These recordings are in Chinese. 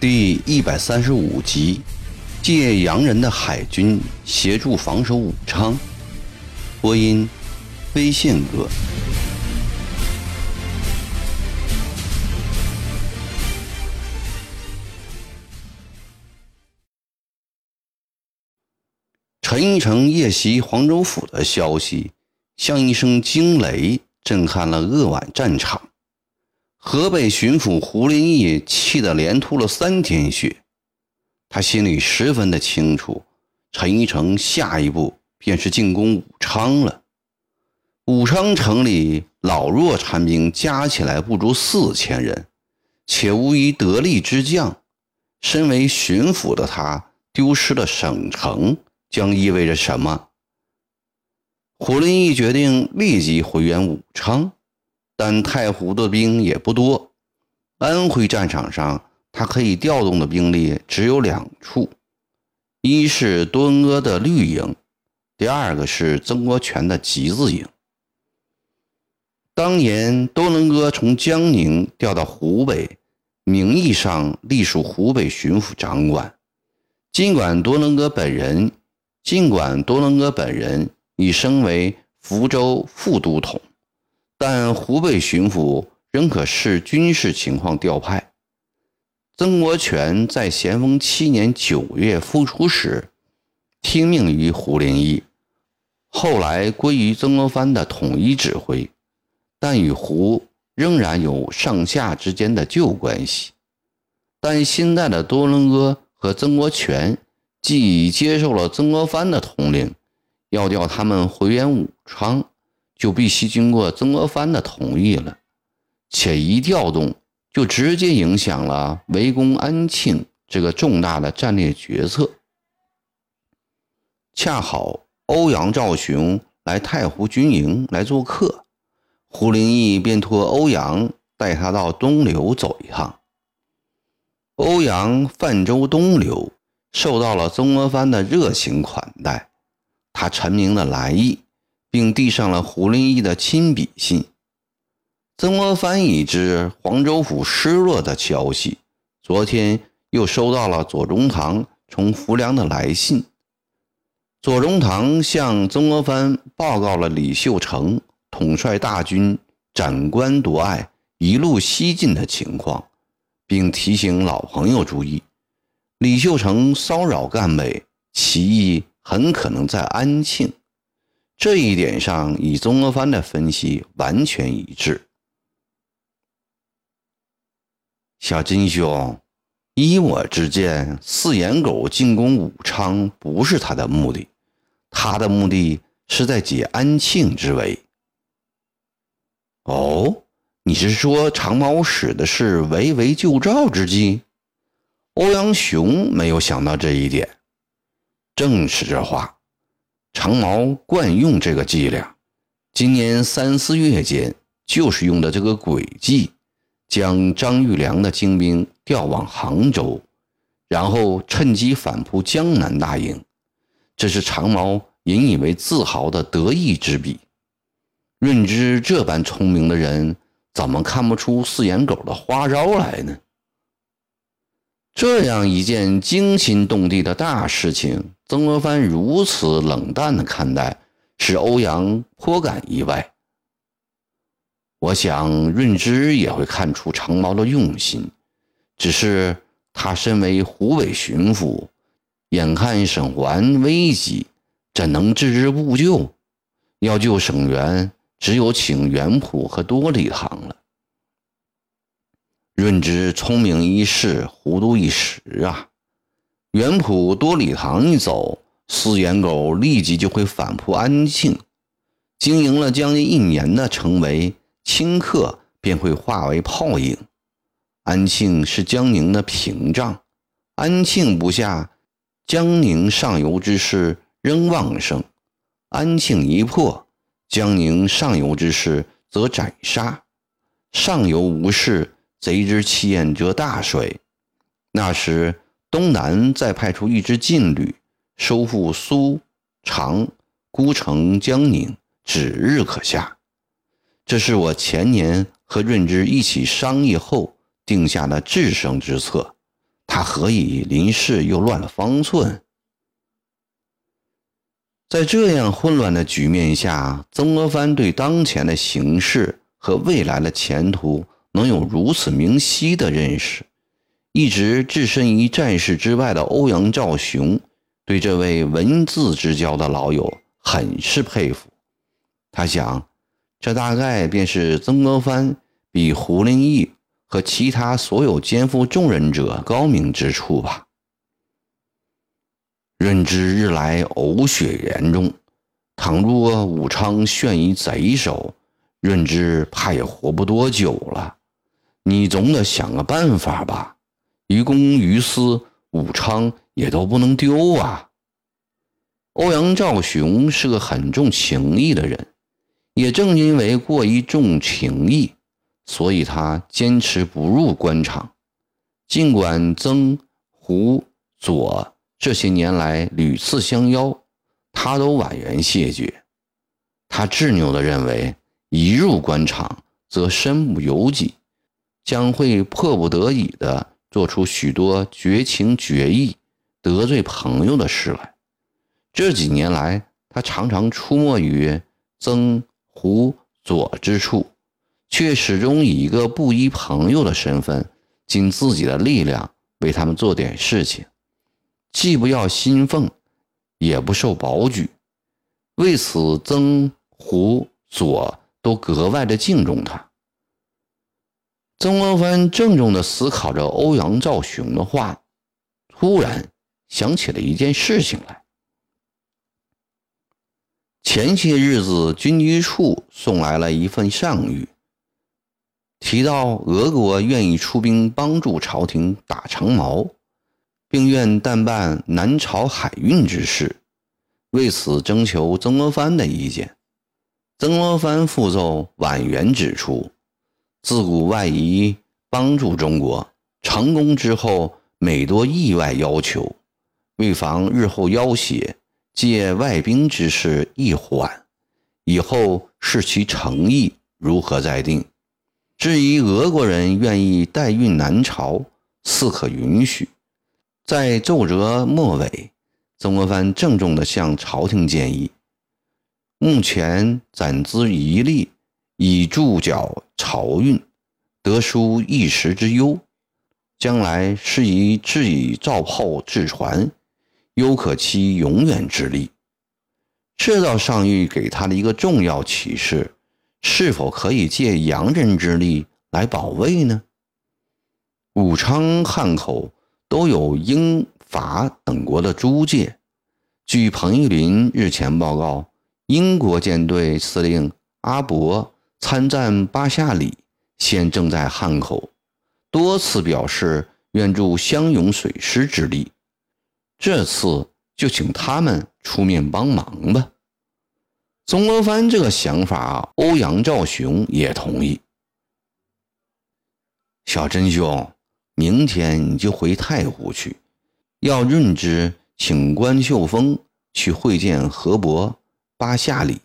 第一百三十五集，借洋人的海军协助防守武昌。播音：飞线哥。陈一成夜袭黄州府的消息，像一声惊雷，震撼了鄂皖战场。河北巡抚胡林翼气得连吐了三天血，他心里十分的清楚，陈一成下一步便是进攻武昌了。武昌城里老弱残兵加起来不足四千人，且无一得力之将。身为巡抚的他，丢失了省城，将意味着什么？胡林翼决定立即回援武昌。但太湖的兵也不多，安徽战场上他可以调动的兵力只有两处，一是多恩阿的绿营，第二个是曾国荃的集字营。当年多伦阿从江宁调到湖北，名义上隶属湖北巡抚掌管，尽管多伦阿本人，尽管多伦阿本人已升为福州副都统。但湖北巡抚仍可视军事情况调派。曾国荃在咸丰七年九月复出时，听命于胡林翼，后来归于曾国藩的统一指挥，但与胡仍然有上下之间的旧关系。但现在的多伦阿和曾国荃既已接受了曾国藩的统领，要调他们回援武昌。就必须经过曾国藩的同意了，且一调动就直接影响了围攻安庆这个重大的战略决策。恰好欧阳兆雄来太湖军营来做客，胡林翼便托欧阳带他到东流走一趟。欧阳泛舟东流，受到了曾国藩的热情款待，他陈明了来意。并递上了胡林翼的亲笔信。曾国藩已知黄州府失落的消息，昨天又收到了左宗棠从浮梁的来信。左宗棠向曾国藩报告了李秀成统帅大军斩关夺隘、一路西进的情况，并提醒老朋友注意，李秀成骚扰赣北，其意很可能在安庆。这一点上，与曾国藩的分析完全一致。小金兄，依我之见，四眼狗进攻武昌不是他的目的，他的目的是在解安庆之围。哦，你是说长毛使的是围魏救赵之计？欧阳雄没有想到这一点，正是这话。长毛惯用这个伎俩，今年三四月间就是用的这个诡计，将张玉良的精兵调往杭州，然后趁机反扑江南大营。这是长毛引以为自豪的得意之笔。润之这般聪明的人，怎么看不出四眼狗的花招来呢？这样一件惊心动地的大事情，曾国藩如此冷淡的看待，使欧阳颇感意外。我想润之也会看出长毛的用心，只是他身为湖北巡抚，眼看省环危急，怎能置之不救？要救省员，只有请袁普和多礼堂了。润之聪明一世，糊涂一时啊！元普多礼堂一走，四眼狗立即就会反扑安庆。经营了将近一年的城围，顷刻便会化为泡影。安庆是江宁的屏障，安庆不下，江宁上游之势仍旺盛；安庆一破，江宁上游之势则斩杀。上游无事。贼之气焰则大衰。那时，东南再派出一支劲旅，收复苏、长，孤城江宁，指日可下。这是我前年和润之一起商议后定下的制胜之策，他何以临事又乱了方寸？在这样混乱的局面下，曾国藩对当前的形势和未来的前途能有如此明晰的认识，一直置身于战事之外的欧阳兆雄，对这位文字之交的老友很是佩服。他想，这大概便是曾国藩比胡林翼和其他所有肩负重任者高明之处吧。润之日来呕血严重，倘若武昌陷于贼手，润之怕也活不多久了。你总得想个办法吧？于公于私，武昌也都不能丢啊！欧阳兆雄是个很重情义的人，也正因为过于重情义，所以他坚持不入官场。尽管曾、胡、左。这些年来屡次相邀，他都婉言谢绝。他执拗地认为，一入官场则身不由己，将会迫不得已地做出许多绝情绝义、得罪朋友的事来。这几年来，他常常出没于曾、胡、左之处，却始终以一个布衣朋友的身份，尽自己的力量为他们做点事情。既不要薪俸，也不受保举，为此曾、胡、左都格外的敬重他。曾国藩郑重地思考着欧阳兆雄的话，突然想起了一件事情来。前些日子，军机处送来了一份上谕，提到俄国愿意出兵帮助朝廷打长毛。并愿代办南朝海运之事，为此征求曾国藩的意见。曾国藩复奏婉言指出，自古外夷帮助中国，成功之后每多意外要求，为防日后要挟，借外兵之事一缓，以后视其诚意如何再定。至于俄国人愿意代运南朝，似可允许。在奏折末尾，曾国藩郑重地向朝廷建议：目前攒资一力，以助缴漕运，得纾一时之忧；将来适宜制以造炮制船，犹可期永远之力。这道上谕给他的一个重要启示：是否可以借洋人之力来保卫呢？武昌、汉口。都有英法等国的租界。据彭玉麟日前报告，英国舰队司令阿伯参战巴夏里，现正在汉口，多次表示愿助相勇水师之力。这次就请他们出面帮忙吧。曾国藩这个想法，欧阳兆雄也同意。小珍兄。明天你就回太湖去，要润之请关秀峰去会见河伯巴夏里，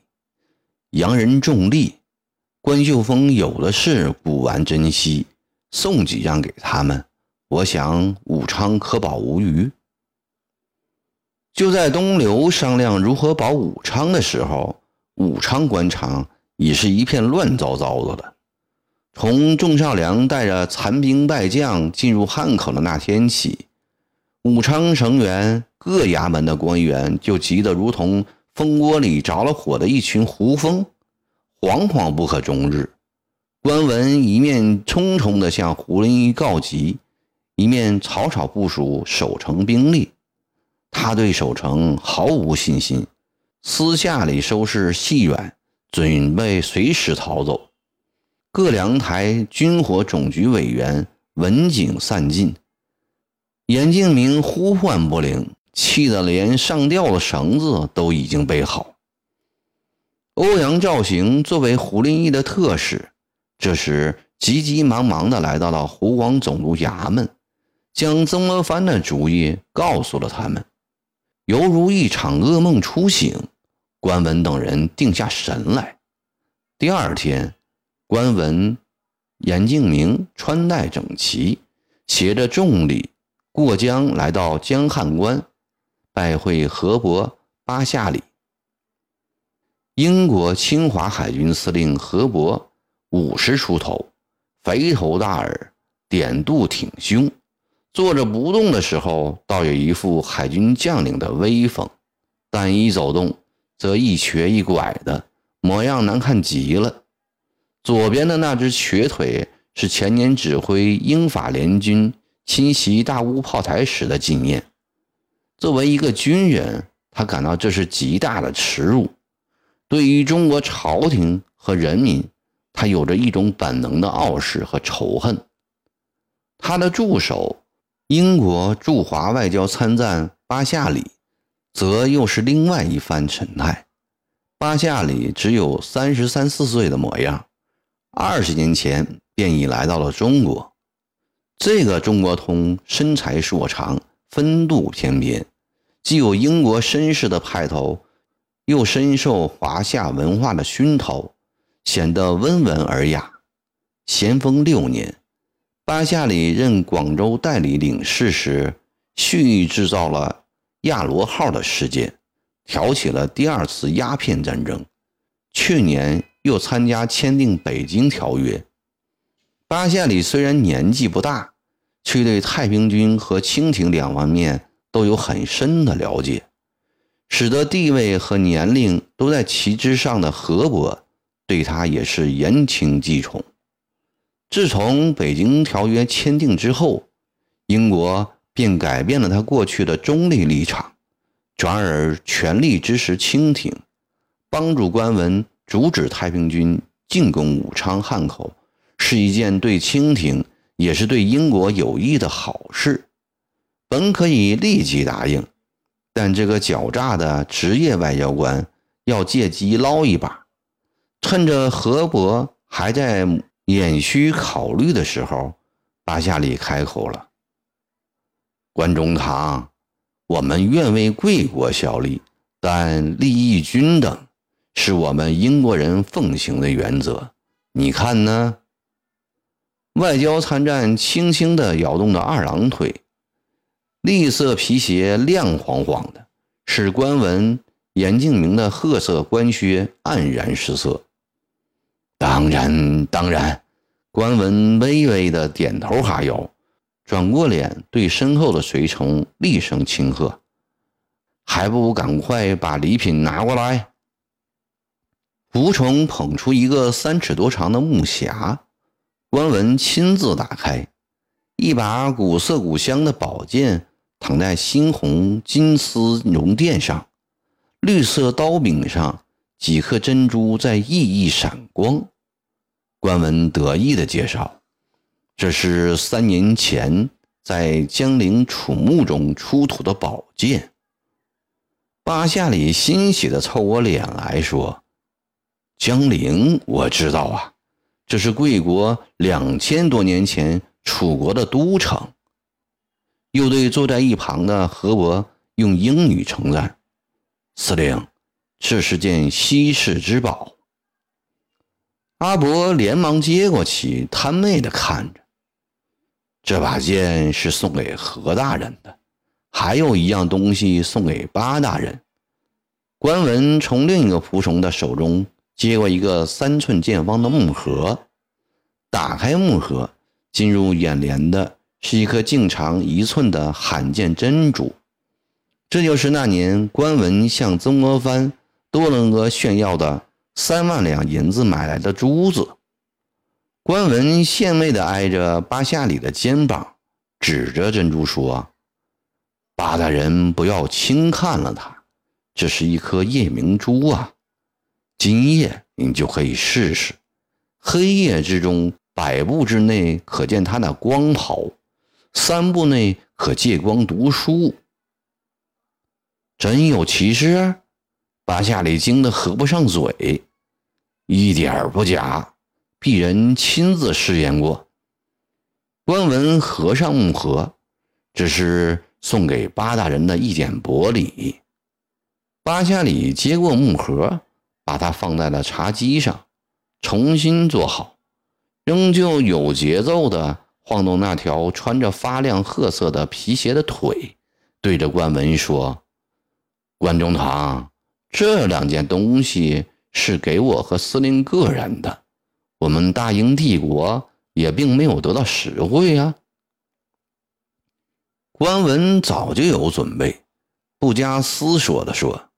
洋人重利，关秀峰有的是古玩珍稀，送几样给他们，我想武昌可保无虞。就在东流商量如何保武昌的时候，武昌官场已是一片乱糟糟的了。从仲少良带着残兵败将进入汉口的那天起，武昌城员各衙门的官员就急得如同蜂窝里着了火的一群胡蜂，惶惶不可终日。官文一面匆匆地向胡林翼告急，一面草草部署守城兵力。他对守城毫无信心，私下里收拾细软，准备随时逃走。各粮台军火总局委员闻警散尽，严敬明呼唤不灵，气得连上吊的绳子都已经备好。欧阳兆行作为胡林翼的特使，这时急急忙忙地来到了湖广总督衙门，将曾国藩的主意告诉了他们。犹如一场噩梦初醒。关文等人定下神来。第二天，关文、严敬明穿戴整齐，携着重礼过江，来到江汉关，拜会河伯巴夏里。英国侵华海军司令何伯五十出头，肥头大耳，点肚挺胸，坐着不动的时候，倒有一副海军将领的威风；但一走动，则一瘸一拐的模样，难看极了。左边的那只瘸腿是前年指挥英法联军侵袭大乌炮台时的纪念。作为一个军人，他感到这是极大的耻辱。对于中国朝廷和人民，他有着一种本能的傲视和仇恨。他的助手，英国驻华外交参赞巴夏里，则又是另外一番神态。巴夏里只有三十三四岁的模样。二十年前便已来到了中国。这个中国通身材硕长，风度翩翩，既有英国绅士的派头，又深受华夏文化的熏陶，显得温文尔雅。咸丰六年，巴夏里任广州代理领事时，蓄意制造了“亚罗号”的事件，挑起了第二次鸦片战争。去年。又参加签订《北京条约》。巴夏里虽然年纪不大，却对太平军和清廷两方面都有很深的了解，使得地位和年龄都在其之上的河伯对他也是言轻计重。自从《北京条约》签订之后，英国便改变了他过去的中立立场，转而全力支持清廷，帮助官文。阻止太平军进攻武昌汉口是一件对清廷也是对英国有益的好事，本可以立即答应，但这个狡诈的职业外交官要借机捞一把。趁着河伯还在掩虚考虑的时候，巴夏里开口了：“关中堂，我们愿为贵国效力，但利益均等。”是我们英国人奉行的原则，你看呢？外交参战轻轻地摇动着二郎腿，栗色皮鞋亮晃晃的，使官文严敬明的褐色官靴黯然失色。当然，当然，官文微微的点头哈腰，转过脸对身后的随从厉声轻喝：“还不赶快把礼品拿过来！”仆从捧出一个三尺多长的木匣，关文亲自打开，一把古色古香的宝剑躺在猩红金丝绒垫上，绿色刀柄上几颗珍珠在熠熠闪光。关文得意地介绍：“这是三年前在江陵楚墓中出土的宝剑。”巴夏里欣喜地凑过脸来说。江陵，我知道啊，这是贵国两千多年前楚国的都城。又对坐在一旁的何伯用英语称赞：“司令，这是件稀世之宝。”阿伯连忙接过去，贪媚的看着。这把剑是送给何大人的，还有一样东西送给八大人。关文从另一个仆从的手中。接过一个三寸见方的木盒，打开木盒，进入眼帘的是一颗径长一寸的罕见珍珠。这就是那年关文向曾国藩、多伦格炫耀的三万两银子买来的珠子。关文献媚地挨着巴夏里的肩膀，指着珍珠说：“巴大人不要轻看了它，这是一颗夜明珠啊。”今夜你就可以试试，黑夜之中百步之内可见它的光袍，三步内可借光读书。真有其事？巴夏里惊得合不上嘴，一点不假，鄙人亲自试验过。关文合上木盒，只是送给八大人的一点薄礼。八下里接过木盒，把它放在了茶几上，重新坐好，仍旧有节奏的晃动那条穿着发亮褐色的皮鞋的腿，对着关文说：“关中堂，这两件东西是给我和司令个人的，我们大英帝国也并没有得到实惠啊。”关文早就有准备，不加思索地说：“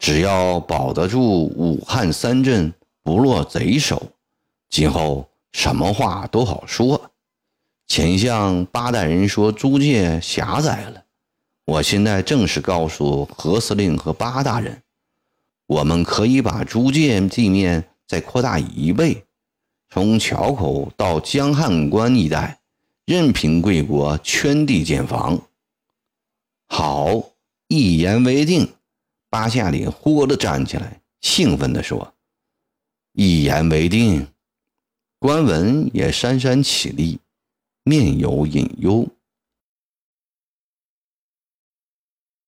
只要保得住武汉三镇不落贼手，今后什么话都好说。前向八代人说租界狭窄了，我现在正式告诉何司令和八大人，我们可以把租界地面再扩大一倍，从桥口到江汉关一带。”任凭贵国圈地建房，好，一言为定。八下里忽地站起来，兴奋地说：“一言为定。”关文也姗姗起立，面有隐忧。